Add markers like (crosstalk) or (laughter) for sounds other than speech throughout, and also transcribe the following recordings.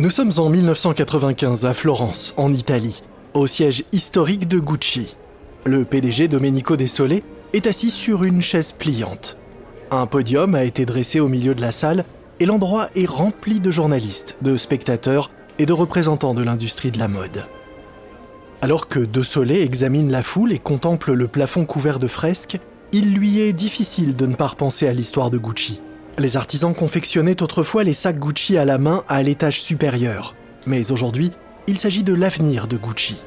Nous sommes en 1995 à Florence, en Italie, au siège historique de Gucci. Le PDG Domenico Desolé est assis sur une chaise pliante. Un podium a été dressé au milieu de la salle et l'endroit est rempli de journalistes, de spectateurs et de représentants de l'industrie de la mode. Alors que De Solé examine la foule et contemple le plafond couvert de fresques, il lui est difficile de ne pas repenser à l'histoire de Gucci. Les artisans confectionnaient autrefois les sacs Gucci à la main à l'étage supérieur, mais aujourd'hui, il s'agit de l'avenir de Gucci.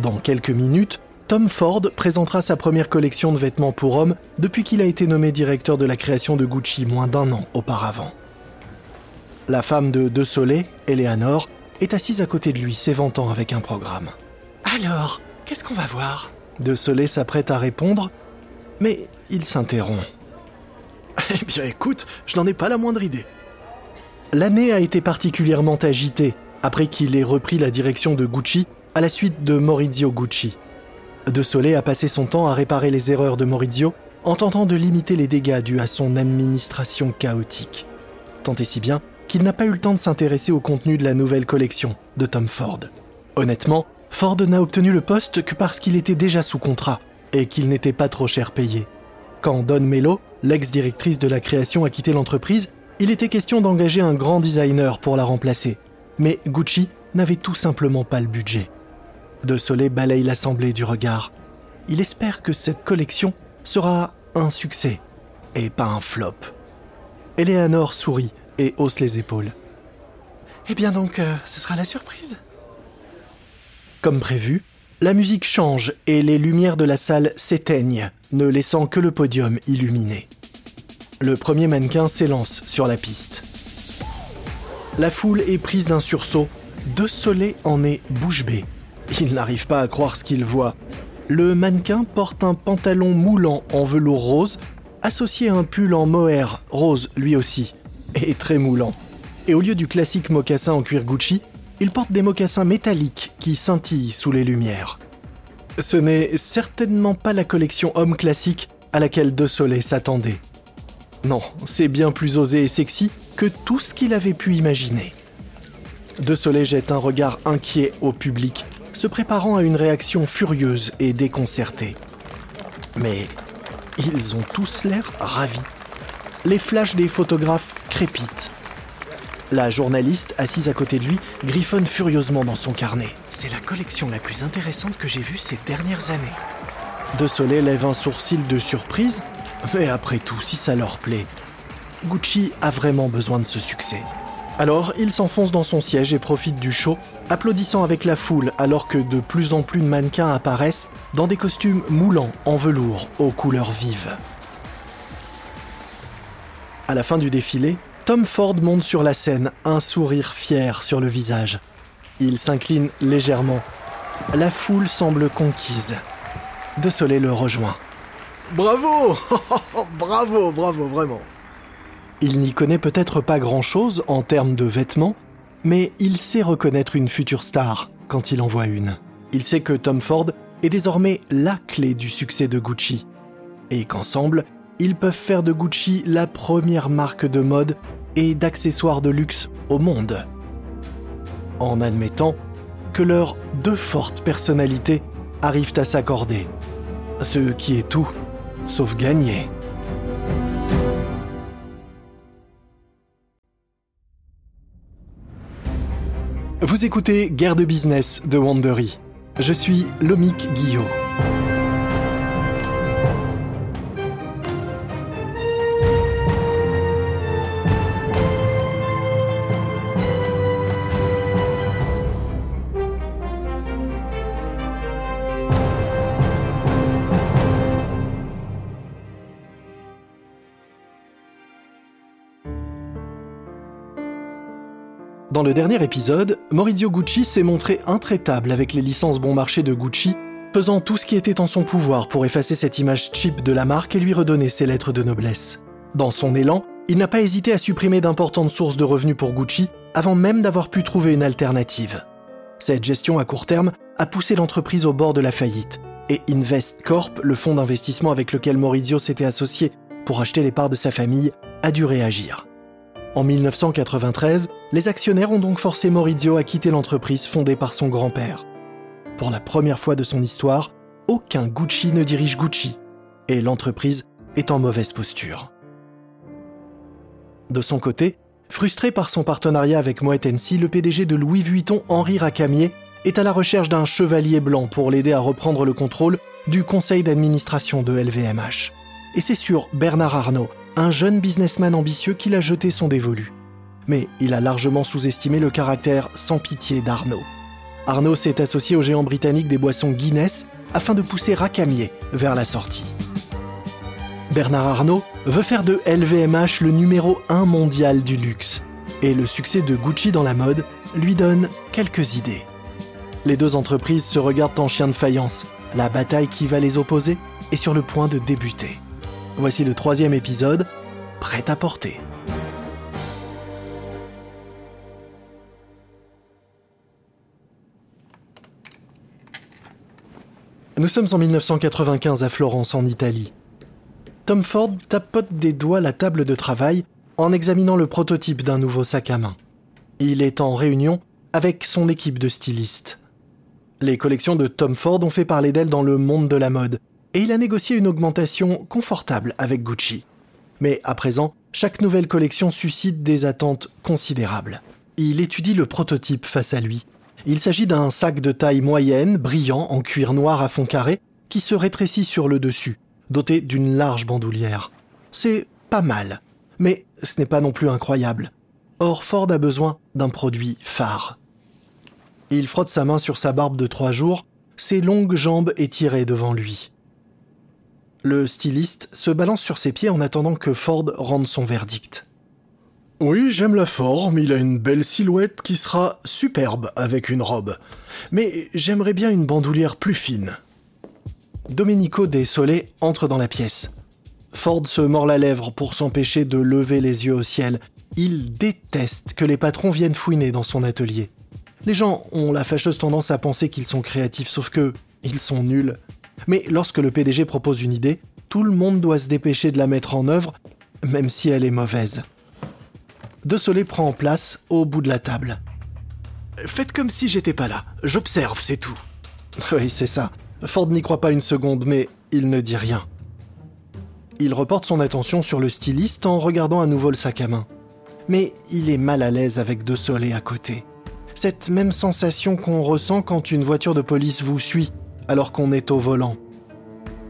Dans quelques minutes, Tom Ford présentera sa première collection de vêtements pour hommes depuis qu'il a été nommé directeur de la création de Gucci moins d'un an auparavant. La femme de De Solé, Eleanor, est assise à côté de lui, s'éventant avec un programme. Alors, qu'est-ce qu'on va voir? De Solé s'apprête à répondre, mais il s'interrompt. (laughs) Eh bien écoute, je n'en ai pas la moindre idée. L'année a été particulièrement agitée après qu'il ait repris la direction de Gucci à la suite de Maurizio Gucci. De Solé a passé son temps à réparer les erreurs de Maurizio en tentant de limiter les dégâts dus à son administration chaotique. Tant et si bien qu'il n'a pas eu le temps de s'intéresser au contenu de la nouvelle collection de Tom Ford. Honnêtement, Ford n'a obtenu le poste que parce qu'il était déjà sous contrat et qu'il n'était pas trop cher payé. Quand Don Mello, l'ex-directrice de la création, a quitté l'entreprise, il était question d'engager un grand designer pour la remplacer. Mais Gucci n'avait tout simplement pas le budget. De Soleil balaye l'assemblée du regard. Il espère que cette collection sera un succès et pas un flop. Eleanor sourit et hausse les épaules. Eh bien donc, euh, ce sera la surprise. Comme prévu, la musique change et les lumières de la salle s'éteignent, ne laissant que le podium illuminé. Le premier mannequin s'élance sur la piste. La foule est prise d'un sursaut. De Soleil en est bouche bée. Il n'arrive pas à croire ce qu'il voit. Le mannequin porte un pantalon moulant en velours rose, associé à un pull en mohair rose lui aussi, et très moulant. Et au lieu du classique mocassin en cuir Gucci, il porte des mocassins métalliques qui scintillent sous les lumières. Ce n'est certainement pas la collection homme classique à laquelle De Soleil s'attendait. Non, c'est bien plus osé et sexy que tout ce qu'il avait pu imaginer. De Soleil jette un regard inquiet au public, se préparant à une réaction furieuse et déconcertée. Mais ils ont tous l'air ravis. Les flashs des photographes crépitent. La journaliste, assise à côté de lui, griffonne furieusement dans son carnet. C'est la collection la plus intéressante que j'ai vue ces dernières années. De Soleil lève un sourcil de surprise, mais après tout, si ça leur plaît, Gucci a vraiment besoin de ce succès. Alors, il s'enfonce dans son siège et profite du show, applaudissant avec la foule alors que de plus en plus de mannequins apparaissent dans des costumes moulants en velours aux couleurs vives. À la fin du défilé, Tom Ford monte sur la scène, un sourire fier sur le visage. Il s'incline légèrement. La foule semble conquise. De Soleil le rejoint. Bravo (laughs) Bravo, bravo, vraiment. Il n'y connaît peut-être pas grand-chose en termes de vêtements, mais il sait reconnaître une future star quand il en voit une. Il sait que Tom Ford est désormais la clé du succès de Gucci, et qu'ensemble, ils peuvent faire de Gucci la première marque de mode et d'accessoires de luxe au monde. En admettant que leurs deux fortes personnalités arrivent à s'accorder. Ce qui est tout, sauf gagner. Vous écoutez Guerre de business de Wandery. Je suis Lomik Guillot. Dans le dernier épisode, Maurizio Gucci s'est montré intraitable avec les licences bon marché de Gucci, faisant tout ce qui était en son pouvoir pour effacer cette image cheap de la marque et lui redonner ses lettres de noblesse. Dans son élan, il n'a pas hésité à supprimer d'importantes sources de revenus pour Gucci avant même d'avoir pu trouver une alternative. Cette gestion à court terme a poussé l'entreprise au bord de la faillite, et Invest Corp, le fonds d'investissement avec lequel Maurizio s'était associé pour acheter les parts de sa famille, a dû réagir. En 1993, Les actionnaires ont donc forcé Maurizio à quitter l'entreprise fondée par son grand-père. Pour la première fois de son histoire, aucun Gucci ne dirige Gucci, et l'entreprise est en mauvaise posture. De son côté, frustré par son partenariat avec Moet Hennessy, le PDG de Louis Vuitton, Henri Racamier, est à la recherche d'un chevalier blanc pour l'aider à reprendre le contrôle du conseil d'administration de LVMH. Et c'est sur Bernard Arnault, un jeune businessman ambitieux, qu'il a jeté son dévolu. Mais il a largement sous-estimé le caractère sans pitié d'Arnaud. Arnaud s'est associé au géant britannique des boissons Guinness afin de pousser Racamier vers la sortie. Bernard Arnault veut faire de LVMH le numéro 1 mondial du luxe, et le succès de Gucci dans la mode lui donne quelques idées. Les deux entreprises se regardent en chien de faïence, la bataille qui va les opposer est sur le point de débuter. Voici le troisième épisode, prêt à porter. Nous sommes en 1995 à Florence, en Italie. Tom Ford tapote des doigts la table de travail en examinant le prototype d'un nouveau sac à main. Il est en réunion avec son équipe de stylistes. Les collections de Tom Ford ont fait parler d'elle dans le monde de la mode, et il a négocié une augmentation confortable avec Gucci. Mais à présent, chaque nouvelle collection suscite des attentes considérables. Il étudie le prototype face à lui. Il s'agit d'un sac de taille moyenne, brillant, en cuir noir à fond carré, qui se rétrécit sur le dessus doté d'une large bandoulière. C'est pas mal, mais ce n'est pas non plus incroyable. Or, Ford a besoin d'un produit phare. Il frotte sa main sur sa barbe de trois jours, ses longues jambes étirées devant lui. Le styliste se balance sur ses pieds en attendant que Ford rende son verdict. Oui, j'aime la forme, il a une belle silhouette qui sera superbe avec une robe. Mais j'aimerais bien une bandoulière plus fine. Domenico Desolé entre dans la pièce. Ford se mord la lèvre pour s'empêcher de lever les yeux au ciel. Il déteste que les patrons viennent fouiner dans son atelier. Les gens ont la fâcheuse tendance à penser qu'ils sont créatifs, sauf que ils sont nuls. Mais lorsque le PDG propose une idée, tout le monde doit se dépêcher de la mettre en œuvre, même si elle est mauvaise. De Soleil prend place au bout de la table. Faites comme si j'étais pas là. J'observe, c'est tout. Oui, c'est ça. Ford n'y croit pas une seconde, mais il ne dit rien. Il reporte son attention sur le styliste en regardant à nouveau le sac à main. Mais il est mal à l'aise avec De Soleil à côté. Cette même sensation qu'on ressent quand une voiture de police vous suit alors qu'on est au volant.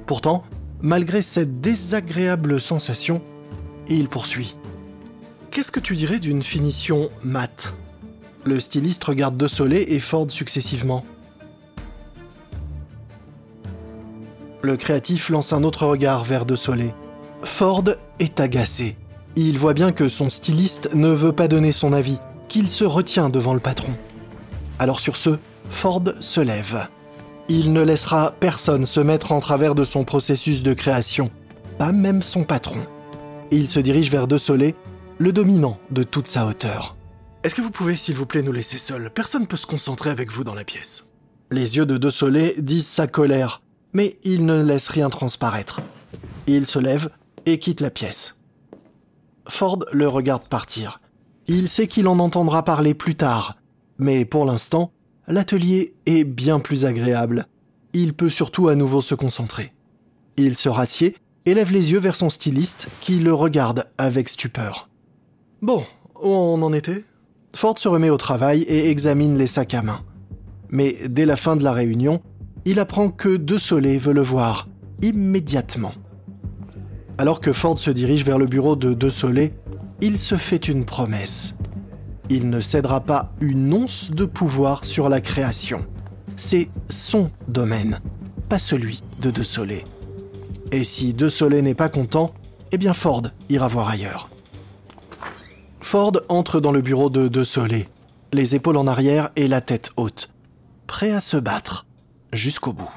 Pourtant, malgré cette désagréable sensation, il poursuit. Qu'est-ce que tu dirais d'une finition mate Le styliste regarde De Soleil et Ford successivement. Le créatif lance un autre regard vers De Soleil. Ford est agacé. Il voit bien que son styliste ne veut pas donner son avis, qu'il se retient devant le patron. Alors sur ce, Ford se lève. Il ne laissera personne se mettre en travers de son processus de création, pas même son patron. Il se dirige vers De Soleil, le dominant de toute sa hauteur. Est-ce que vous pouvez, s'il vous plaît, nous laisser seuls Personne ne peut se concentrer avec vous dans la pièce. Les yeux de De Soleil disent sa colère, mais il ne laisse rien transparaître. Il se lève et quitte la pièce. Ford le regarde partir. Il sait qu'il en entendra parler plus tard, mais pour l'instant, l'atelier est bien plus agréable. Il peut surtout à nouveau se concentrer. Il se rassied et lève les yeux vers son styliste qui le regarde avec stupeur. Bon, on en était? Ford se remet au travail et examine les sacs à main. Mais dès la fin de la réunion, il apprend que De Soleil veut le voir, immédiatement. Alors que Ford se dirige vers le bureau de De Soleil, il se fait une promesse. Il ne cédera pas une once de pouvoir sur la création. C'est son domaine, pas celui de De Soleil. Et si De Soleil n'est pas content, eh bien Ford ira voir ailleurs. Ford entre dans le bureau de De Soleil, les épaules en arrière et la tête haute, prêt à se battre jusqu'au bout.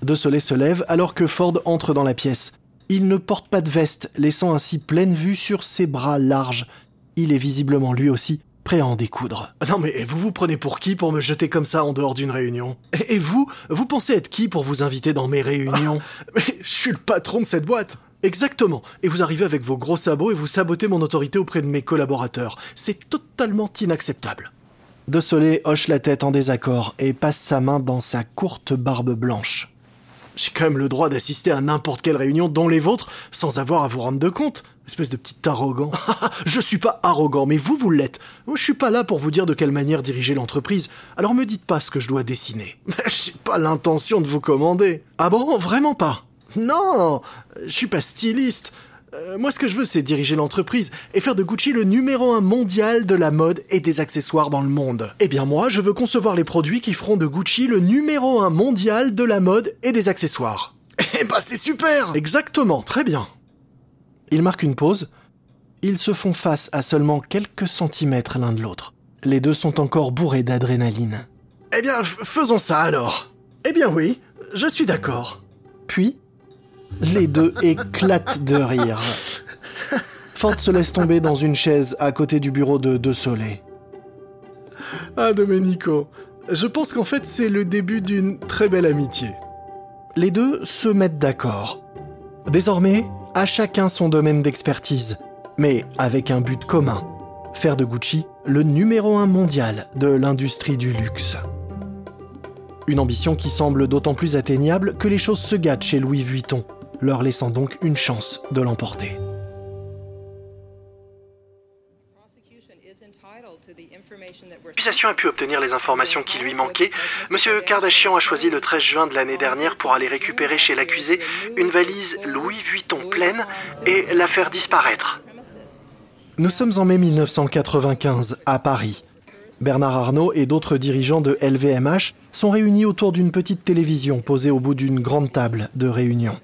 De Soleil se lève alors que Ford entre dans la pièce. Il ne porte pas de veste, laissant ainsi pleine vue sur ses bras larges. Il est visiblement lui aussi prêt à en découdre. Non mais vous vous prenez pour qui pour me jeter comme ça en dehors d'une réunion? Et vous, vous pensez être qui pour vous inviter dans mes réunions? (laughs) Mais je suis le patron de cette boîte. Exactement. Et vous arrivez avec vos gros sabots et vous sabotez mon autorité auprès de mes collaborateurs. C'est totalement inacceptable. De Soleil hoche la tête en désaccord et passe sa main dans sa courte barbe blanche. J'ai quand même le droit d'assister à n'importe quelle réunion, dont les vôtres, sans avoir à vous rendre de compte. Espèce de petit arrogant. (laughs) je suis pas arrogant, mais vous, vous l'êtes. Je suis pas là pour vous dire de quelle manière diriger l'entreprise, alors me dites pas ce que je dois dessiner. (laughs) J'ai pas l'intention de vous commander. Ah bon, vraiment pas Non, je suis pas styliste. Euh, moi, ce que je veux, c'est diriger l'entreprise et faire de Gucci le numéro un mondial de la mode et des accessoires dans le monde. Eh bien, moi, je veux concevoir les produits qui feront de Gucci le numéro un mondial de la mode et des accessoires. (laughs) Eh bah, c'est super Exactement, très bien. Ils marquent une pause. Ils se font face à seulement quelques centimètres l'un de l'autre. Les deux sont encore bourrés d'adrénaline. Eh bien, faisons ça alors. Eh bien oui, je suis d'accord. Puis, les deux éclatent de rire. Ford se laisse tomber dans une chaise à côté du bureau de De Soleil. Ah, Domenico, je pense qu'en fait c'est le début d'une très belle amitié. Les deux se mettent d'accord. Désormais, à chacun son domaine d'expertise, mais avec un but commun faire de Gucci le numéro un mondial de l'industrie du luxe. Une ambition qui semble d'autant plus atteignable que les choses se gâtent chez Louis Vuitton, leur laissant donc une chance de l'emporter. L'accusation a pu obtenir les informations qui lui manquaient. Monsieur Kardashian a choisi le 13 juin de l'année dernière pour aller récupérer chez l'accusé une valise Louis Vuitton pleine et la faire disparaître. Nous sommes en mai 1995 à Paris. Bernard Arnault et d'autres dirigeants de LVMH sont réunis autour d'une petite télévision posée au bout d'une grande table de réunion.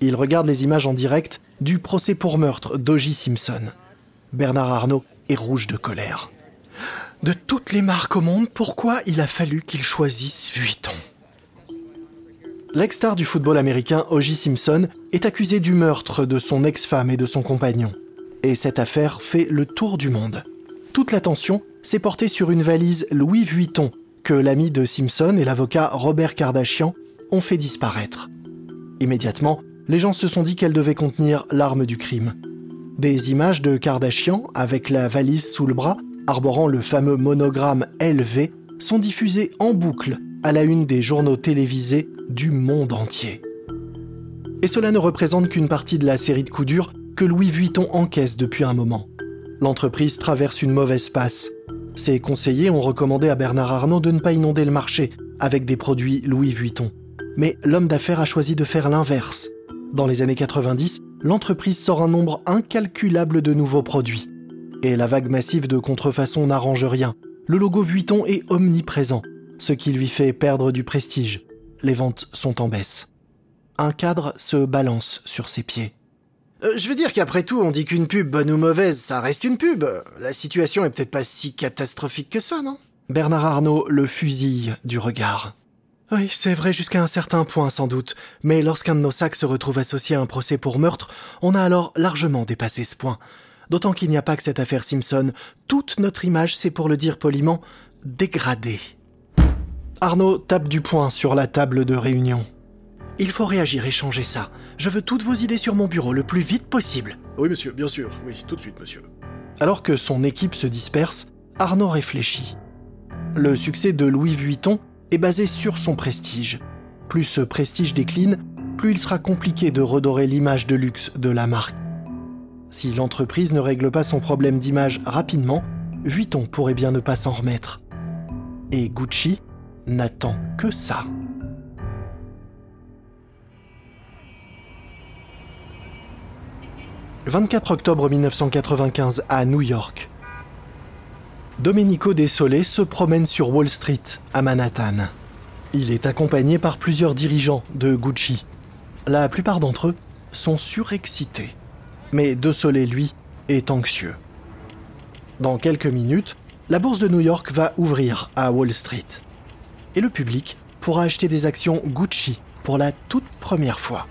Ils regardent les images en direct du procès pour meurtre d'O.J. Simpson. Bernard Arnault est rouge de colère. De toutes les marques au monde, pourquoi il a fallu qu'il choisisse Vuitton? L'ex-star du football américain O.J. Simpson est accusé du meurtre de son ex-femme et de son compagnon. Et cette affaire fait le tour du monde. Toute l'attention s'est portée sur une valise Louis Vuitton que l'ami de Simpson et l'avocat Robert Kardashian ont fait disparaître. Immédiatement, les gens se sont dit qu'elle devait contenir l'arme du crime. Des images de Kardashian avec la valise sous le bras, arborant le fameux monogramme LV, sont diffusées en boucle à la une des journaux télévisés du monde entier. Et cela ne représente qu'une partie de la série de coups durs que Louis Vuitton encaisse depuis un moment. L'entreprise traverse une mauvaise passe. Ses conseillers ont recommandé à Bernard Arnault de ne pas inonder le marché avec des produits Louis Vuitton. Mais l'homme d'affaires a choisi de faire l'inverse dans les années 90, l'entreprise sort un nombre incalculable de nouveaux produits. Et la vague massive de contrefaçon n'arrange rien. Le logo Vuitton est omniprésent, ce qui lui fait perdre du prestige. Les ventes sont en baisse. Un cadre se balance sur ses pieds. Euh, je veux dire qu'après tout, on dit qu'une pub, bonne ou mauvaise, ça reste une pub. La situation est peut-être pas si catastrophique que ça, non? Bernard Arnault le fusille du regard. Oui, c'est vrai jusqu'à un certain point sans doute, mais lorsqu'un de nos sacs se retrouve associé à un procès pour meurtre, on a alors largement dépassé ce point. D'autant qu'il n'y a pas que cette affaire Simpson, toute notre image, c'est pour le dire poliment, dégradée. Arnaud tape du poing sur la table de réunion. Il faut réagir et changer ça. Je veux toutes vos idées sur mon bureau le plus vite possible. Oui, monsieur, bien sûr. Oui, tout de suite, monsieur. Alors que son équipe se disperse, Arnaud réfléchit. Le succès de Louis Vuitton est basé sur son prestige. Plus ce prestige décline, plus il sera compliqué de redorer l'image de luxe de la marque. Si l'entreprise ne règle pas son problème d'image rapidement, Vuitton pourrait bien ne pas s'en remettre. Et Gucci n'attend que ça. « 24 octobre 1995 à New York. Domenico Desolé se promène sur Wall Street, à Manhattan. Il est accompagné par plusieurs dirigeants de Gucci. La plupart d'entre eux sont surexcités. Mais Desolé, lui, est anxieux. Dans quelques minutes, la bourse de New York va ouvrir à Wall Street. Et le public pourra acheter des actions Gucci pour la toute première fois.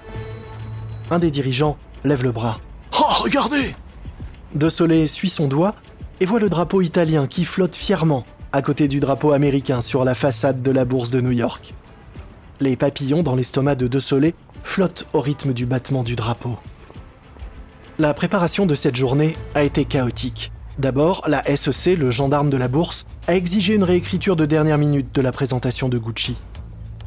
Un des dirigeants lève le bras. Oh, regardez De suit son doigt et voit le drapeau italien qui flotte fièrement à côté du drapeau américain sur la façade de la bourse de New York. Les papillons dans l'estomac de De Soleil flottent au rythme du battement du drapeau. La préparation de cette journée a été chaotique. D'abord, la SEC, le gendarme de la bourse, a exigé une réécriture de dernière minute de la présentation de Gucci.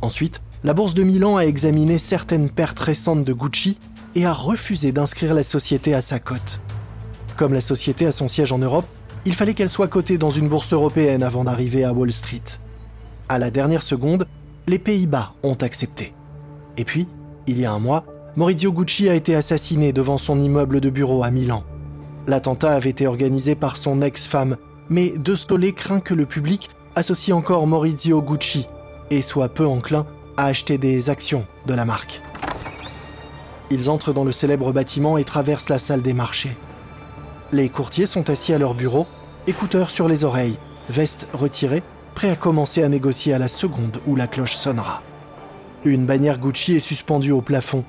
Ensuite, la bourse de Milan a examiné certaines pertes récentes de Gucci et a refusé d'inscrire la société à sa cote. Comme la société a son siège en Europe, il fallait qu'elle soit cotée dans une bourse européenne avant d'arriver à Wall Street. À la dernière seconde, les Pays-Bas ont accepté. Et puis, il y a un mois, Maurizio Gucci a été assassiné devant son immeuble de bureau à Milan. L'attentat avait été organisé par son ex-femme, mais De Stolé craint que le public associe encore Maurizio Gucci et soit peu enclin à acheter des actions de la marque. Ils entrent dans le célèbre bâtiment et traversent la salle des marchés. Les courtiers sont assis à leur bureau, écouteurs sur les oreilles, vestes retirées, prêts à commencer à négocier à la seconde où la cloche sonnera. Une bannière Gucci est suspendue au plafond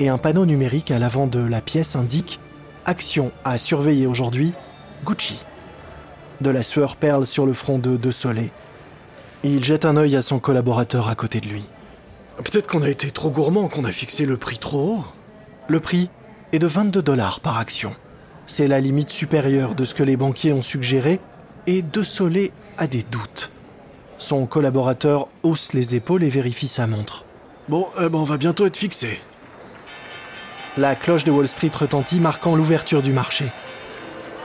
et un panneau numérique à l'avant de la pièce indique Action à surveiller aujourd'hui, Gucci. De la sueur perle sur le front de De Soleil. Il jette un œil à son collaborateur à côté de lui. Peut-être qu'on a été trop gourmand, qu'on a fixé le prix trop haut. Le prix est de 22 dollars par action. C'est la limite supérieure de ce que les banquiers ont suggéré et De Soleil a des doutes. Son collaborateur hausse les épaules et vérifie sa montre. Bon, eh ben on va bientôt être fixé. La cloche de Wall Street retentit, marquant l'ouverture du marché.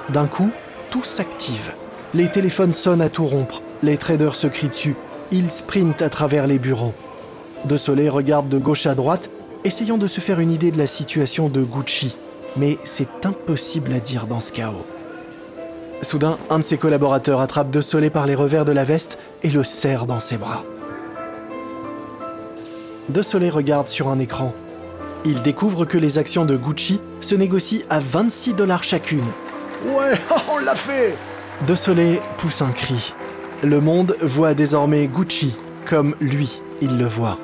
D'un coup, tout s'active. Les téléphones sonnent à tout rompre. Les traders se crient dessus. Ils sprintent à travers les bureaux. De Soleil regarde de gauche à droite, essayant de se faire une idée de la situation de Gucci. Mais c'est impossible à dire dans ce chaos. Soudain, un de ses collaborateurs attrape De Soleil par les revers de la veste et le serre dans ses bras. De Soleil regarde sur un écran il découvre que les actions de Gucci se négocient à 26 dollars chacune. Ouais, (laughs) on l'a fait De Soleil pousse un cri. Le monde voit désormais Gucci comme lui, il le voit.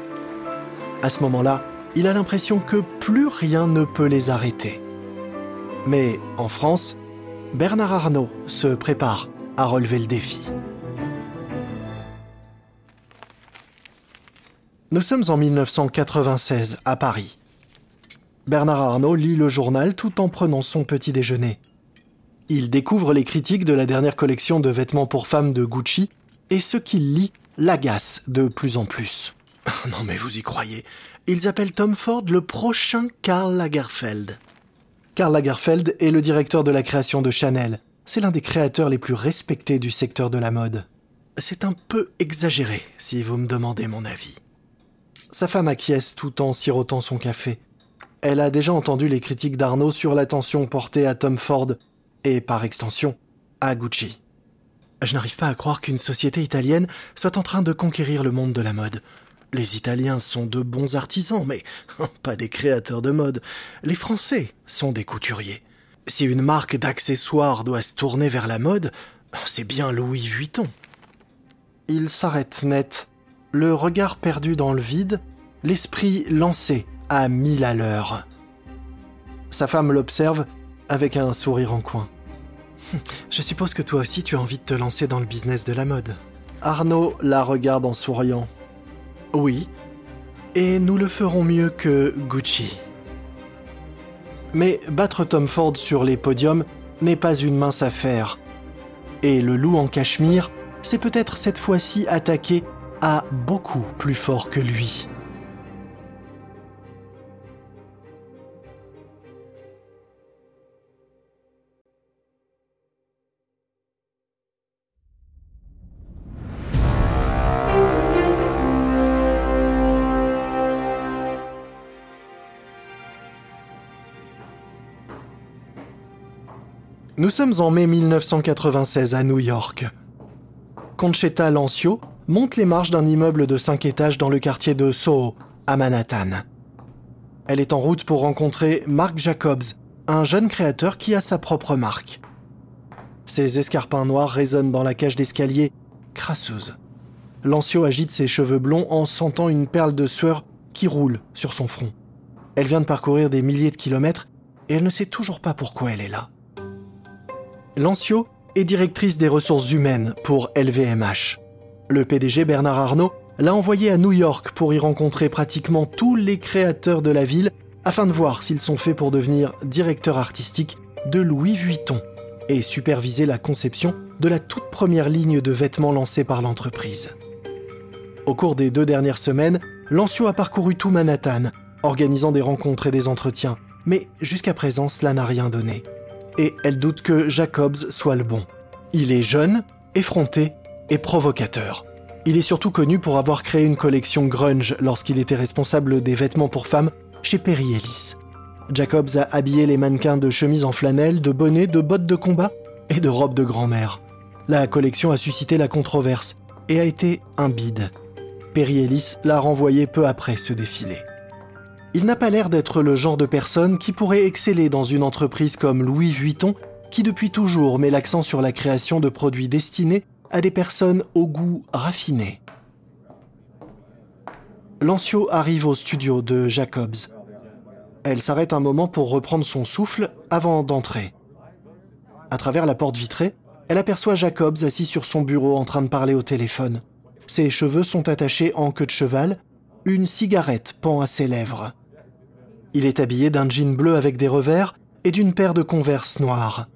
À ce moment-là, il a l'impression que plus rien ne peut les arrêter. Mais en France, Bernard Arnault se prépare à relever le défi. Nous sommes en 1996 à Paris. Bernard Arnault lit le journal tout en prenant son petit déjeuner. Il découvre les critiques de la dernière collection de vêtements pour femmes de Gucci, et ce qu'il lit l'agace de plus en plus. (laughs) non mais vous y croyez. Ils appellent Tom Ford le prochain Karl Lagerfeld. Karl Lagerfeld est le directeur de la création de Chanel. C'est l'un des créateurs les plus respectés du secteur de la mode. C'est un peu exagéré, si vous me demandez mon avis. Sa femme acquiesce tout en sirotant son café. Elle a déjà entendu les critiques d'Arnaud sur l'attention portée à Tom Ford et, par extension, à Gucci. Je n'arrive pas à croire qu'une société italienne soit en train de conquérir le monde de la mode. Les Italiens sont de bons artisans, mais (laughs) pas des créateurs de mode. Les Français sont des couturiers. Si une marque d'accessoires doit se tourner vers la mode, c'est bien Louis Vuitton. Il s'arrête net, le regard perdu dans le vide, l'esprit lancé à mille à l'heure. Sa femme l'observe avec un sourire en coin. (laughs) Je suppose que toi aussi tu as envie de te lancer dans le business de la mode. Arnaud la regarde en souriant. Oui, et nous le ferons mieux que Gucci. Mais battre Tom Ford sur les podiums n'est pas une mince affaire. Et le loup en cachemire s'est peut-être cette fois-ci attaqué à beaucoup plus fort que lui. Nous sommes en mai 1996 à New York. Conchetta Lancio monte les marches d'un immeuble de 5 étages dans le quartier de Soho, à Manhattan. Elle est en route pour rencontrer Mark Jacobs, un jeune créateur qui a sa propre marque. Ses escarpins noirs résonnent dans la cage d'escalier, crasseuse. Lancio agite ses cheveux blonds en sentant une perle de sueur qui roule sur son front. Elle vient de parcourir des milliers de kilomètres et elle ne sait toujours pas pourquoi elle est là. Lancio est directrice des ressources humaines pour LVMH. Le PDG Bernard Arnault l'a envoyée à New York pour y rencontrer pratiquement tous les créateurs de la ville afin de voir s'ils sont faits pour devenir directeur artistique de Louis Vuitton et superviser la conception de la toute première ligne de vêtements lancée par l'entreprise. Au cours des deux dernières semaines, Lancio a parcouru tout Manhattan, organisant des rencontres et des entretiens, mais jusqu'à présent cela n'a rien donné. Et elle doute que Jacobs soit le bon. Il est jeune, effronté et provocateur. Il est surtout connu pour avoir créé une collection grunge lorsqu'il était responsable des vêtements pour femmes chez Perry Ellis. Jacobs a habillé les mannequins de chemises en flanelle, de bonnets, de bottes de combat et de robes de grand-mère. La collection a suscité la controverse et a été un bide. Perry Ellis l'a renvoyé peu après ce défilé. Il n'a pas l'air d'être le genre de personne qui pourrait exceller dans une entreprise comme Louis Vuitton, qui depuis toujours met l'accent sur la création de produits destinés à des personnes au goût raffiné. Lancio arrive au studio de Jacobs. Elle s'arrête un moment pour reprendre son souffle avant d'entrer. À travers la porte vitrée, elle aperçoit Jacobs assis sur son bureau en train de parler au téléphone. Ses cheveux sont attachés en queue de cheval, une cigarette pend à ses lèvres. Il est habillé d'un jean bleu avec des revers et d'une paire de converses noires.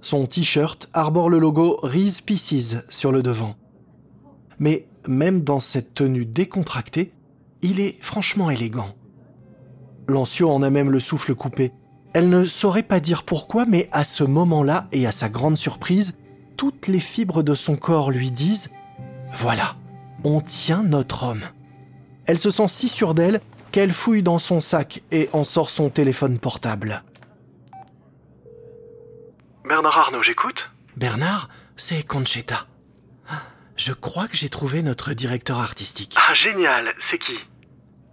Son t-shirt arbore le logo Reese Pieces sur le devant. Mais même dans cette tenue décontractée, il est franchement élégant. Lancio en a même le souffle coupé. Elle ne saurait pas dire pourquoi, mais à ce moment-là, et à sa grande surprise, toutes les fibres de son corps lui disent ⁇ Voilà, on tient notre homme !⁇ Elle se sent si sûre d'elle qu'elle fouille dans son sac et en sort son téléphone portable. Bernard Arnault, j'écoute Bernard, c'est Conchetta. Je crois que j'ai trouvé notre directeur artistique. Ah, génial, c'est qui?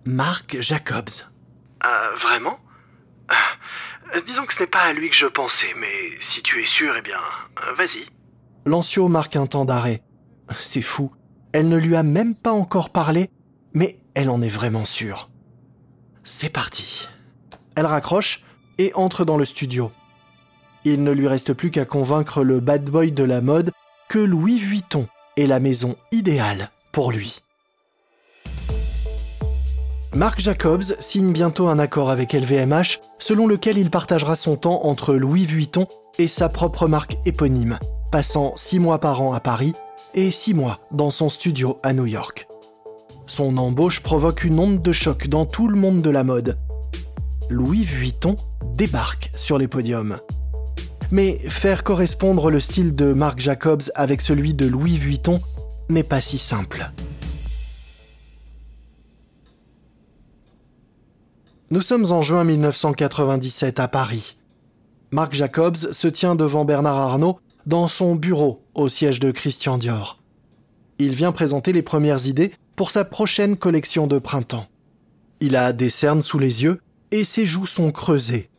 Marc Jacobs. Euh, vraiment? Euh, Disons que ce n'est pas à lui que je pensais, mais si tu es sûr, eh bien, euh, vas-y. Lancio marque un temps d'arrêt. C'est fou. Elle ne lui a même pas encore parlé, mais elle en est vraiment sûre. C'est parti. Elle raccroche et entre dans le studio. Il ne lui reste plus qu'à convaincre le bad boy de la mode que Louis Vuitton est la maison idéale pour lui. Marc Jacobs signe bientôt un accord avec LVMH selon lequel il partagera son temps entre Louis Vuitton et sa propre marque éponyme, passant six mois par an à Paris et six mois dans son studio à New York. Son embauche provoque une onde de choc dans tout le monde de la mode. Louis Vuitton débarque sur les podiums. Mais faire correspondre le style de Marc Jacobs avec celui de Louis Vuitton n'est pas si simple. Nous sommes en juin 1997 à Paris. Marc Jacobs se tient devant Bernard Arnault dans son bureau au siège de Christian Dior. Il vient présenter les premières idées pour sa prochaine collection de printemps. Il a des cernes sous les yeux et ses joues sont creusées.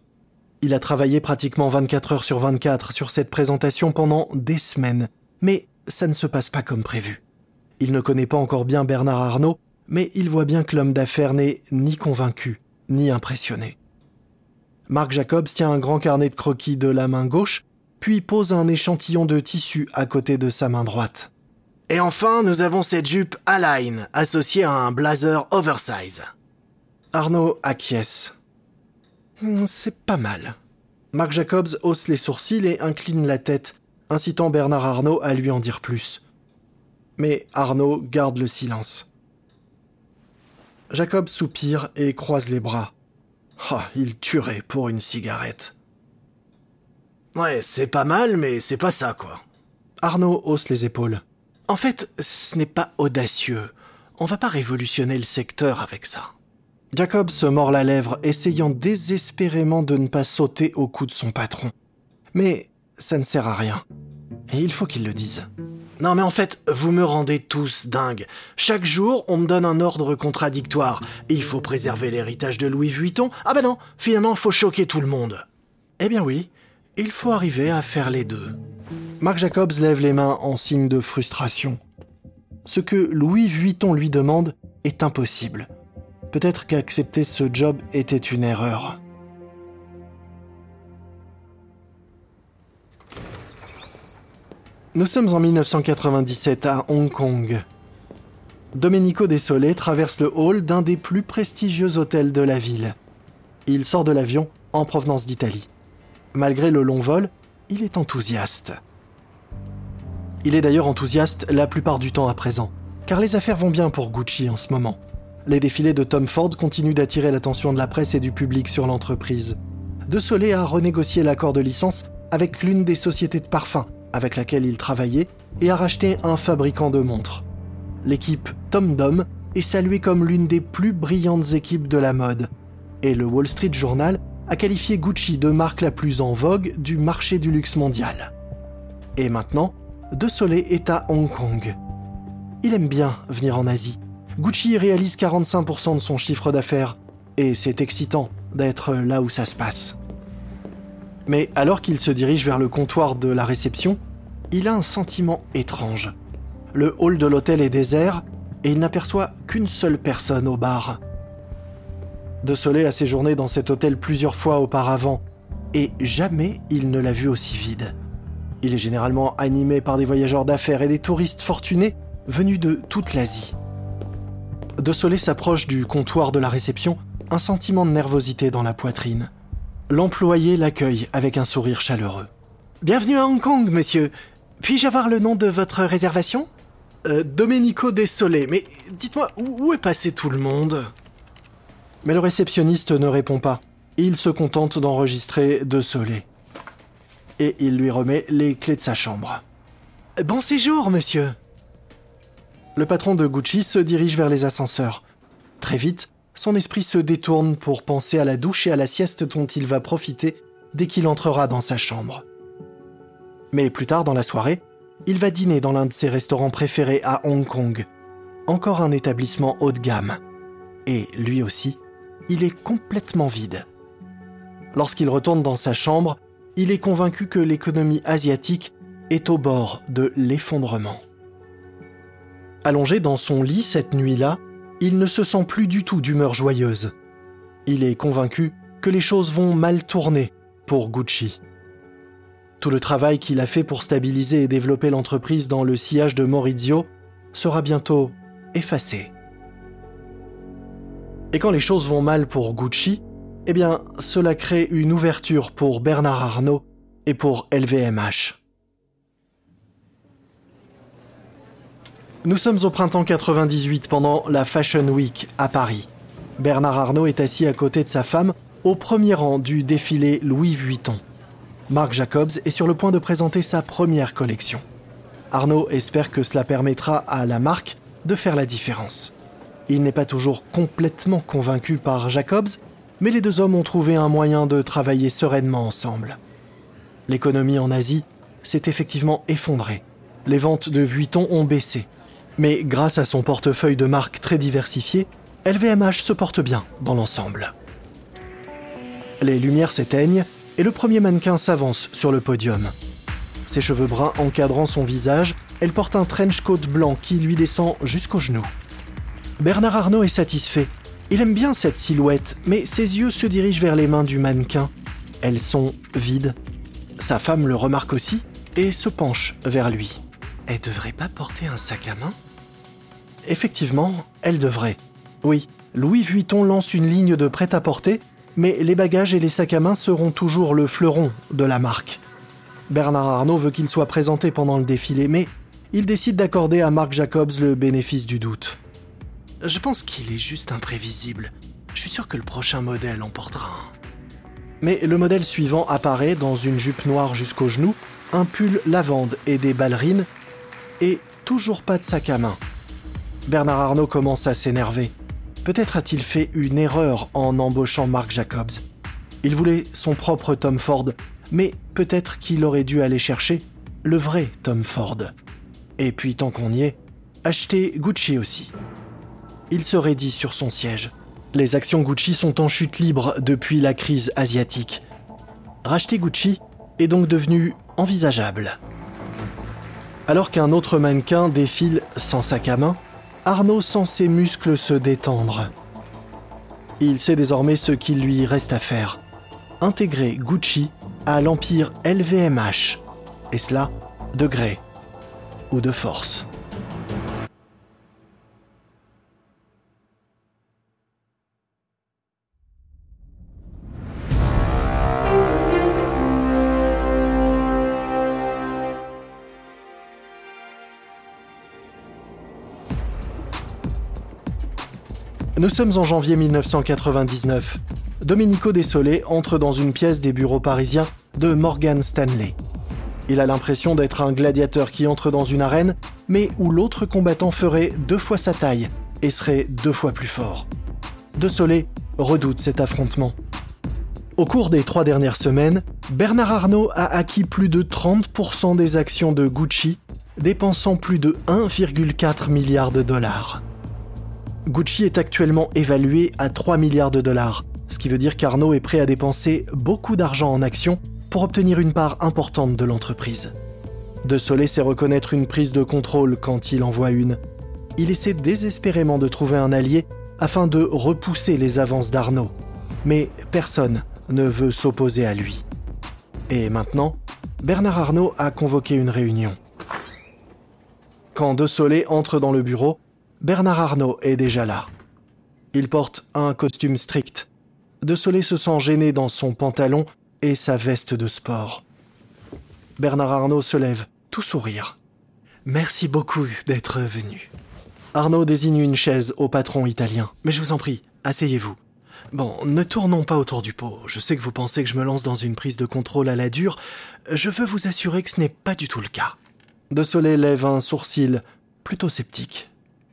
Il a travaillé pratiquement 24 heures sur 24 sur cette présentation pendant des semaines, mais ça ne se passe pas comme prévu. Il ne connaît pas encore bien Bernard Arnault, mais il voit bien que l'homme d'affaires n'est ni convaincu, ni impressionné. Marc Jacobs tient un grand carnet de croquis de la main gauche, puis pose un échantillon de tissu à côté de sa main droite. Et enfin, nous avons cette jupe Align, associée à un blazer oversize. Arnaud acquiesce. Hmm, c'est pas mal. Marc Jacobs hausse les sourcils et incline la tête, incitant Bernard Arnaud à lui en dire plus. Mais Arnaud garde le silence. Jacob soupire et croise les bras. oh, il tuerait pour une cigarette. Ouais, c'est pas mal, mais c'est pas ça, quoi. Arnaud hausse les épaules. En fait, ce n'est pas audacieux. On va pas révolutionner le secteur avec ça. Jacob se mord la lèvre, essayant désespérément de ne pas sauter au cou de son patron. Mais ça ne sert à rien. Et il faut qu'il le dise. Non mais en fait, vous me rendez tous dingues. Chaque jour, on me donne un ordre contradictoire. Il faut préserver l'héritage de Louis Vuitton. Ah ben non, finalement, faut choquer tout le monde. Eh bien oui, il faut arriver à faire les deux. Marc Jacobs lève les mains en signe de frustration. Ce que Louis Vuitton lui demande est impossible. Peut-être qu'accepter ce job était une erreur. Nous sommes en 1997 à Hong Kong. Domenico Desolé traverse le hall d'un des plus prestigieux hôtels de la ville. Il sort de l'avion en provenance d'Italie. Malgré le long vol, il est enthousiaste. Il est d'ailleurs enthousiaste la plupart du temps à présent, car les affaires vont bien pour Gucci en ce moment. Les défilés de Tom Ford continuent d'attirer l'attention de la presse et du public sur l'entreprise. De Soleil a renégocié l'accord de licence avec l'une des sociétés de parfums avec laquelle il travaillait et a racheté un fabricant de montres. L'équipe Tom Dom est saluée comme l'une des plus brillantes équipes de la mode, et le Wall Street Journal a qualifié Gucci de marque la plus en vogue du marché du luxe mondial. Et maintenant, De Soleil est à Hong Kong. Il aime bien venir en Asie. Gucci réalise 45% de son chiffre d'affaires, et c'est excitant d'être là où ça se passe. Mais alors qu'il se dirige vers le comptoir de la réception, il a un sentiment étrange. Le hall de l'hôtel est désert et il n'aperçoit qu'une seule personne au bar. De Soleil a séjourné dans cet hôtel plusieurs fois auparavant et jamais il ne l'a vu aussi vide. Il est généralement animé par des voyageurs d'affaires et des touristes fortunés venus de toute l'Asie. De Soleil s'approche du comptoir de la réception, un sentiment de nervosité dans la poitrine. L'employé l'accueille avec un sourire chaleureux. Bienvenue à Hong Kong, monsieur. Puis-je avoir le nom de votre réservation? Euh, Domenico Desolé. Mais dites-moi, où est passé tout le monde? Mais le réceptionniste ne répond pas. Il se contente d'enregistrer De Et il lui remet les clés de sa chambre. Bon séjour, monsieur. Le patron de Gucci se dirige vers les ascenseurs. Très vite, son esprit se détourne pour penser à la douche et à la sieste dont il va profiter dès qu'il entrera dans sa chambre. Mais plus tard dans la soirée, il va dîner dans l'un de ses restaurants préférés à Hong Kong, encore un établissement haut de gamme. Et lui aussi, il est complètement vide. Lorsqu'il retourne dans sa chambre, il est convaincu que l'économie asiatique est au bord de l'effondrement. Allongé dans son lit cette nuit-là, il ne se sent plus du tout d'humeur joyeuse. Il est convaincu que les choses vont mal tourner pour Gucci. Tout le travail qu'il a fait pour stabiliser et développer l'entreprise dans le sillage de Maurizio sera bientôt effacé. Et quand les choses vont mal pour Gucci, eh bien, cela crée une ouverture pour Bernard Arnault et pour LVMH. Nous sommes au printemps 98 pendant la Fashion Week à Paris. Bernard Arnault est assis à côté de sa femme au premier rang du défilé Louis Vuitton. Marc Jacobs est sur le point de présenter sa première collection. Arnaud espère que cela permettra à la marque de faire la différence. Il n'est pas toujours complètement convaincu par Jacobs, mais les deux hommes ont trouvé un moyen de travailler sereinement ensemble. L'économie en Asie s'est effectivement effondrée. Les ventes de Vuitton ont baissé. Mais grâce à son portefeuille de marques très diversifié, LVMH se porte bien dans l'ensemble. Les lumières s'éteignent et le premier mannequin s'avance sur le podium. Ses cheveux bruns encadrant son visage, elle porte un trench coat blanc qui lui descend jusqu'aux genoux. Bernard Arnault est satisfait. Il aime bien cette silhouette, mais ses yeux se dirigent vers les mains du mannequin. Elles sont vides. Sa femme le remarque aussi et se penche vers lui. Elle devrait pas porter un sac à main? Effectivement, elle devrait. Oui, Louis Vuitton lance une ligne de prêt-à-porter, mais les bagages et les sacs à main seront toujours le fleuron de la marque. Bernard Arnault veut qu'il soit présenté pendant le défilé, mais il décide d'accorder à Marc Jacobs le bénéfice du doute. Je pense qu'il est juste imprévisible. Je suis sûr que le prochain modèle en portera un. Mais le modèle suivant apparaît dans une jupe noire jusqu'aux genoux, un pull lavande et des ballerines, et toujours pas de sac à main. Bernard Arnault commence à s'énerver. Peut-être a-t-il fait une erreur en embauchant Marc Jacobs. Il voulait son propre Tom Ford, mais peut-être qu'il aurait dû aller chercher le vrai Tom Ford. Et puis tant qu'on y est, acheter Gucci aussi. Il se raidit sur son siège. Les actions Gucci sont en chute libre depuis la crise asiatique. Racheter Gucci est donc devenu envisageable. Alors qu'un autre mannequin défile sans sac à main, Arnaud sent ses muscles se détendre. Il sait désormais ce qu'il lui reste à faire. Intégrer Gucci à l'empire LVMH. Et cela, de gré ou de force. Nous sommes en janvier 1999. Domenico Desolé entre dans une pièce des bureaux parisiens de Morgan Stanley. Il a l'impression d'être un gladiateur qui entre dans une arène, mais où l'autre combattant ferait deux fois sa taille et serait deux fois plus fort. Desolé redoute cet affrontement. Au cours des trois dernières semaines, Bernard Arnault a acquis plus de 30% des actions de Gucci, dépensant plus de 1,4 milliard de dollars. Gucci est actuellement évalué à 3 milliards de dollars, ce qui veut dire qu'Arnaud est prêt à dépenser beaucoup d'argent en actions pour obtenir une part importante de l'entreprise. De Soleil sait reconnaître une prise de contrôle quand il en voit une. Il essaie désespérément de trouver un allié afin de repousser les avances d'Arnaud. Mais personne ne veut s'opposer à lui. Et maintenant, Bernard Arnault a convoqué une réunion. Quand De Soleil entre dans le bureau, Bernard Arnault est déjà là. Il porte un costume strict. De Soleil se sent gêné dans son pantalon et sa veste de sport. Bernard Arnault se lève, tout sourire. Merci beaucoup d'être venu. Arnaud désigne une chaise au patron italien. Mais je vous en prie, asseyez-vous. Bon, ne tournons pas autour du pot. Je sais que vous pensez que je me lance dans une prise de contrôle à la dure. Je veux vous assurer que ce n'est pas du tout le cas. De Soleil lève un sourcil, plutôt sceptique.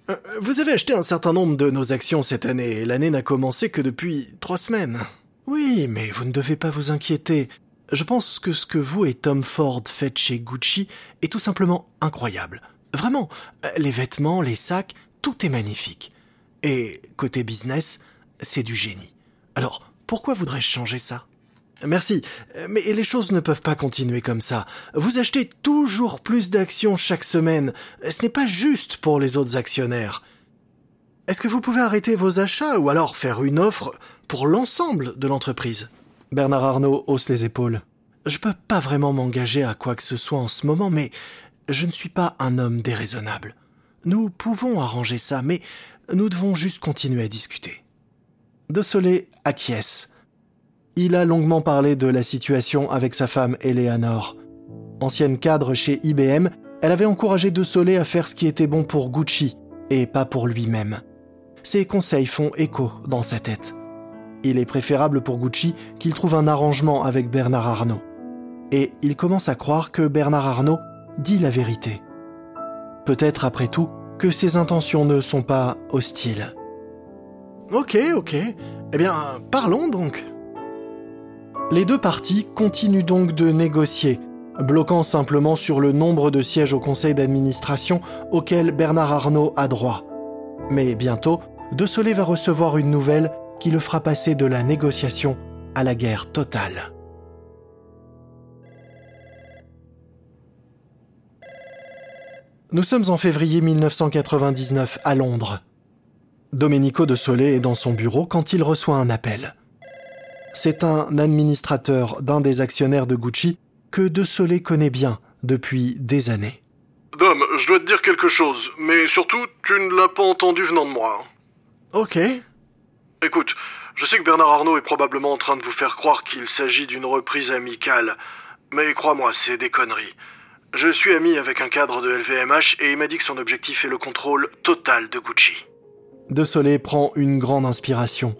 Euh, vous avez acheté un certain nombre de nos actions cette année, et l'année n'a commencé que depuis trois semaines. Oui, mais vous ne devez pas vous inquiéter. Je pense que ce que vous et Tom Ford faites chez Gucci est tout simplement incroyable. Vraiment, les vêtements, les sacs, tout est magnifique. Et côté business, c'est du génie. Alors, pourquoi voudrais-je changer ça? Merci, mais les choses ne peuvent pas continuer comme ça. Vous achetez toujours plus d'actions chaque semaine. Ce n'est pas juste pour les autres actionnaires. Est-ce que vous pouvez arrêter vos achats ou alors faire une offre pour l'ensemble de l'entreprise? Bernard Arnault hausse les épaules. Je peux pas vraiment m'engager à quoi que ce soit en ce moment, mais je ne suis pas un homme déraisonnable. Nous pouvons arranger ça, mais nous devons juste continuer à discuter. De Soleil acquiesce il a longuement parlé de la situation avec sa femme Eleanor. Ancienne cadre chez IBM, elle avait encouragé De Soleil à faire ce qui était bon pour Gucci et pas pour lui-même. Ses conseils font écho dans sa tête. Il est préférable pour Gucci qu'il trouve un arrangement avec Bernard Arnault. Et il commence à croire que Bernard Arnault dit la vérité. Peut-être après tout que ses intentions ne sont pas hostiles. Ok, ok. Eh bien, parlons donc. Les deux parties continuent donc de négocier, bloquant simplement sur le nombre de sièges au conseil d'administration auquel Bernard Arnault a droit. Mais bientôt, De Soleil va recevoir une nouvelle qui le fera passer de la négociation à la guerre totale. Nous sommes en février 1999 à Londres. Domenico de Soleil est dans son bureau quand il reçoit un appel. C'est un administrateur d'un des actionnaires de Gucci que De Soleil connaît bien depuis des années. Dom, je dois te dire quelque chose, mais surtout, tu ne l'as pas entendu venant de moi. Ok. Écoute, je sais que Bernard Arnault est probablement en train de vous faire croire qu'il s'agit d'une reprise amicale, mais crois-moi, c'est des conneries. Je suis ami avec un cadre de LVMH et il m'a dit que son objectif est le contrôle total de Gucci. De Soleil prend une grande inspiration.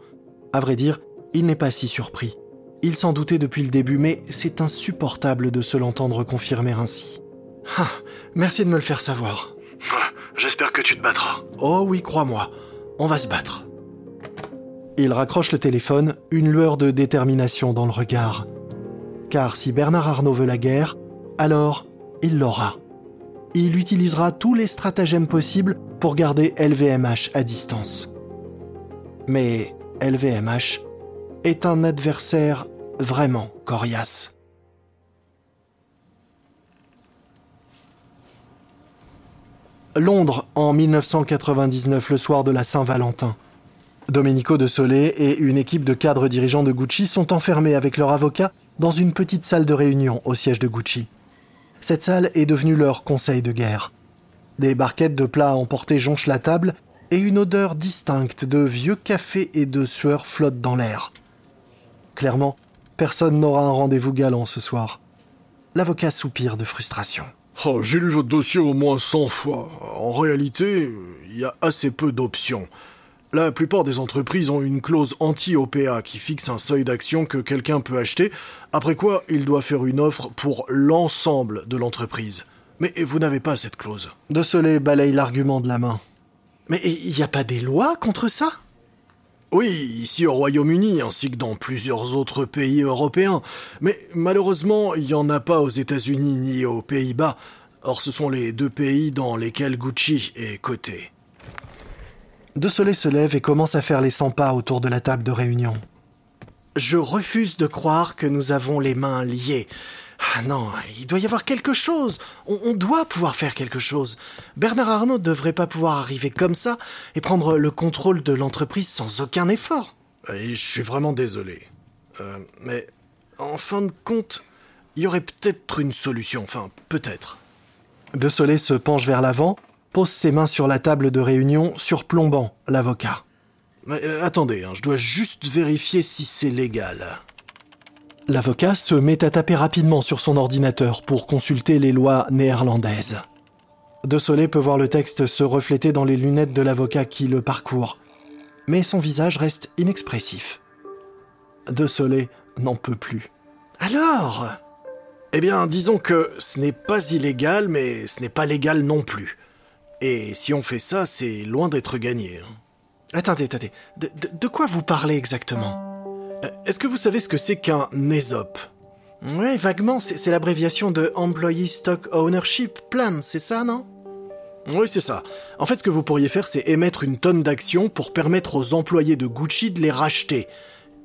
À vrai dire, il n'est pas si surpris. Il s'en doutait depuis le début, mais c'est insupportable de se l'entendre confirmer ainsi. Ah, merci de me le faire savoir. (laughs) J'espère que tu te battras. Oh oui, crois-moi, on va se battre. Il raccroche le téléphone, une lueur de détermination dans le regard. Car si Bernard Arnault veut la guerre, alors il l'aura. Il utilisera tous les stratagèmes possibles pour garder LVMH à distance. Mais LVMH est un adversaire vraiment coriace. Londres en 1999, le soir de la Saint-Valentin. Domenico de Soleil et une équipe de cadres dirigeants de Gucci sont enfermés avec leur avocat dans une petite salle de réunion au siège de Gucci. Cette salle est devenue leur conseil de guerre. Des barquettes de plats emportés jonchent la table et une odeur distincte de vieux café et de sueur flotte dans l'air. Clairement, personne n'aura un rendez-vous galant ce soir. L'avocat soupire de frustration. Oh, j'ai lu votre dossier au moins 100 fois. En réalité, il y a assez peu d'options. La plupart des entreprises ont une clause anti-OPA qui fixe un seuil d'action que quelqu'un peut acheter, après quoi il doit faire une offre pour l'ensemble de l'entreprise. Mais vous n'avez pas cette clause. De Soleil balaye l'argument de la main. Mais il n'y a pas des lois contre ça? Oui, ici au Royaume-Uni, ainsi que dans plusieurs autres pays européens. Mais malheureusement, il n'y en a pas aux États-Unis ni aux Pays-Bas. Or, ce sont les deux pays dans lesquels Gucci est coté. De Soleil se lève et commence à faire les 100 pas autour de la table de réunion. Je refuse de croire que nous avons les mains liées. Ah non, il doit y avoir quelque chose. On, doit pouvoir faire quelque chose. Bernard Arnault ne devrait pas pouvoir arriver comme ça et prendre le contrôle de l'entreprise sans aucun effort. je suis vraiment désolé. Euh, mais en fin de compte, il y aurait peut-être une solution. Enfin, peut-être. De Soleil se penche vers l'avant pose ses mains sur la table de réunion, surplombant l'avocat. Euh, attendez, hein, je dois juste vérifier si c'est légal. L'avocat se met à taper rapidement sur son ordinateur pour consulter les lois néerlandaises. De Soleil peut voir le texte se refléter dans les lunettes de l'avocat qui le parcourt, mais son visage reste inexpressif. De Soleil n'en peut plus. Alors? Eh bien, disons que ce n'est pas illégal, mais ce n'est pas légal non plus. Et si on fait ça, c'est loin d'être gagné. Hein. Attendez, attendez. De, quoi vous parlez exactement? Est-ce que vous savez ce que c'est qu'un ESOP Oui, vaguement, c'est l'abréviation de Employee Stock Ownership Plan, c'est ça, non? Oui, c'est ça. En fait, ce que vous pourriez faire, c'est émettre une tonne d'actions pour permettre aux employés de Gucci de les racheter.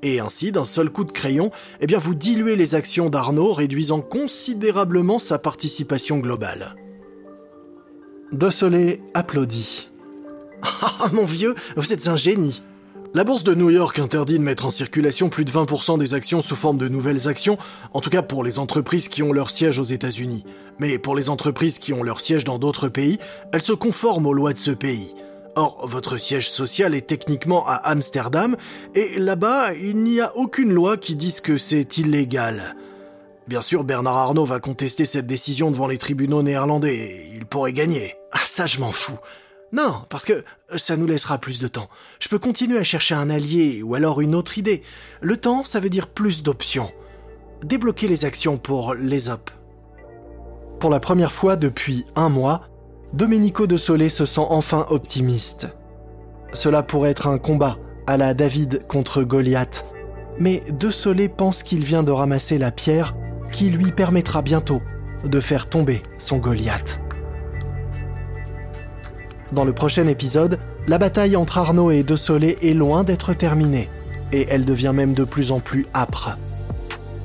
Et ainsi, d'un seul coup de crayon, eh bien, vous diluez les actions d'Arnaud, réduisant considérablement sa participation globale. De applaudit. (laughs) Ah, mon vieux, vous êtes un génie. La bourse de New York interdit de mettre en circulation plus de 20% des actions sous forme de nouvelles actions, en tout cas pour les entreprises qui ont leur siège aux États-Unis. Mais pour les entreprises qui ont leur siège dans d'autres pays, elles se conforment aux lois de ce pays. Or, votre siège social est techniquement à Amsterdam, et là-bas, il n'y a aucune loi qui dise que c'est illégal. Bien sûr, Bernard Arnault va contester cette décision devant les tribunaux néerlandais, il pourrait gagner. Ah ça je m'en fous. Non, parce que ça nous laissera plus de temps. Je peux continuer à chercher un allié ou alors une autre idée. Le temps, ça veut dire plus d'options. Débloquer les actions pour les op. Pour la première fois depuis un mois, Domenico de Solé se sent enfin optimiste. Cela pourrait être un combat à la David contre Goliath, mais De Solé pense qu'il vient de ramasser la pierre qui lui permettra bientôt de faire tomber son Goliath. Dans le prochain épisode, la bataille entre Arnaud et De Soleil est loin d'être terminée, et elle devient même de plus en plus âpre.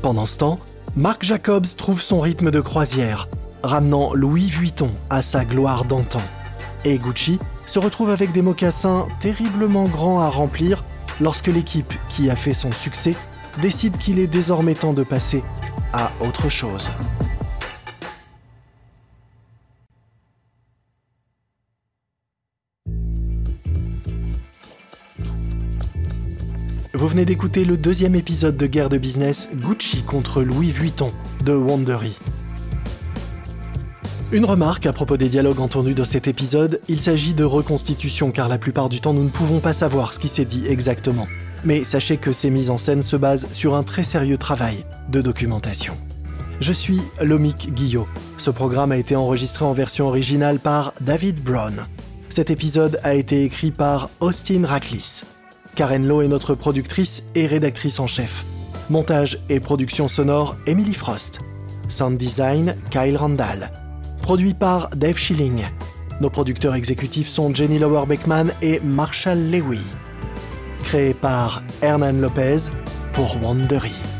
Pendant ce temps, Marc Jacobs trouve son rythme de croisière, ramenant Louis Vuitton à sa gloire d'antan. Et Gucci se retrouve avec des mocassins terriblement grands à remplir lorsque l'équipe qui a fait son succès décide qu'il est désormais temps de passer à autre chose. Vous venez d'écouter le deuxième épisode de Guerre de business Gucci contre Louis Vuitton de Wandery. Une remarque à propos des dialogues entendus dans cet épisode, il s'agit de reconstitution car la plupart du temps nous ne pouvons pas savoir ce qui s'est dit exactement. Mais sachez que ces mises en scène se basent sur un très sérieux travail de documentation. Je suis Lomik Guillot. Ce programme a été enregistré en version originale par David Brown. Cet épisode a été écrit par Austin Raclis. Karen Lowe est notre productrice et rédactrice en chef. Montage et production sonore, Emily Frost. Sound design, Kyle Randall. Produit par Dave Schilling. Nos producteurs exécutifs sont Jenny Lower Beckman et Marshall Lewy. Créé par Hernan Lopez pour Wandery.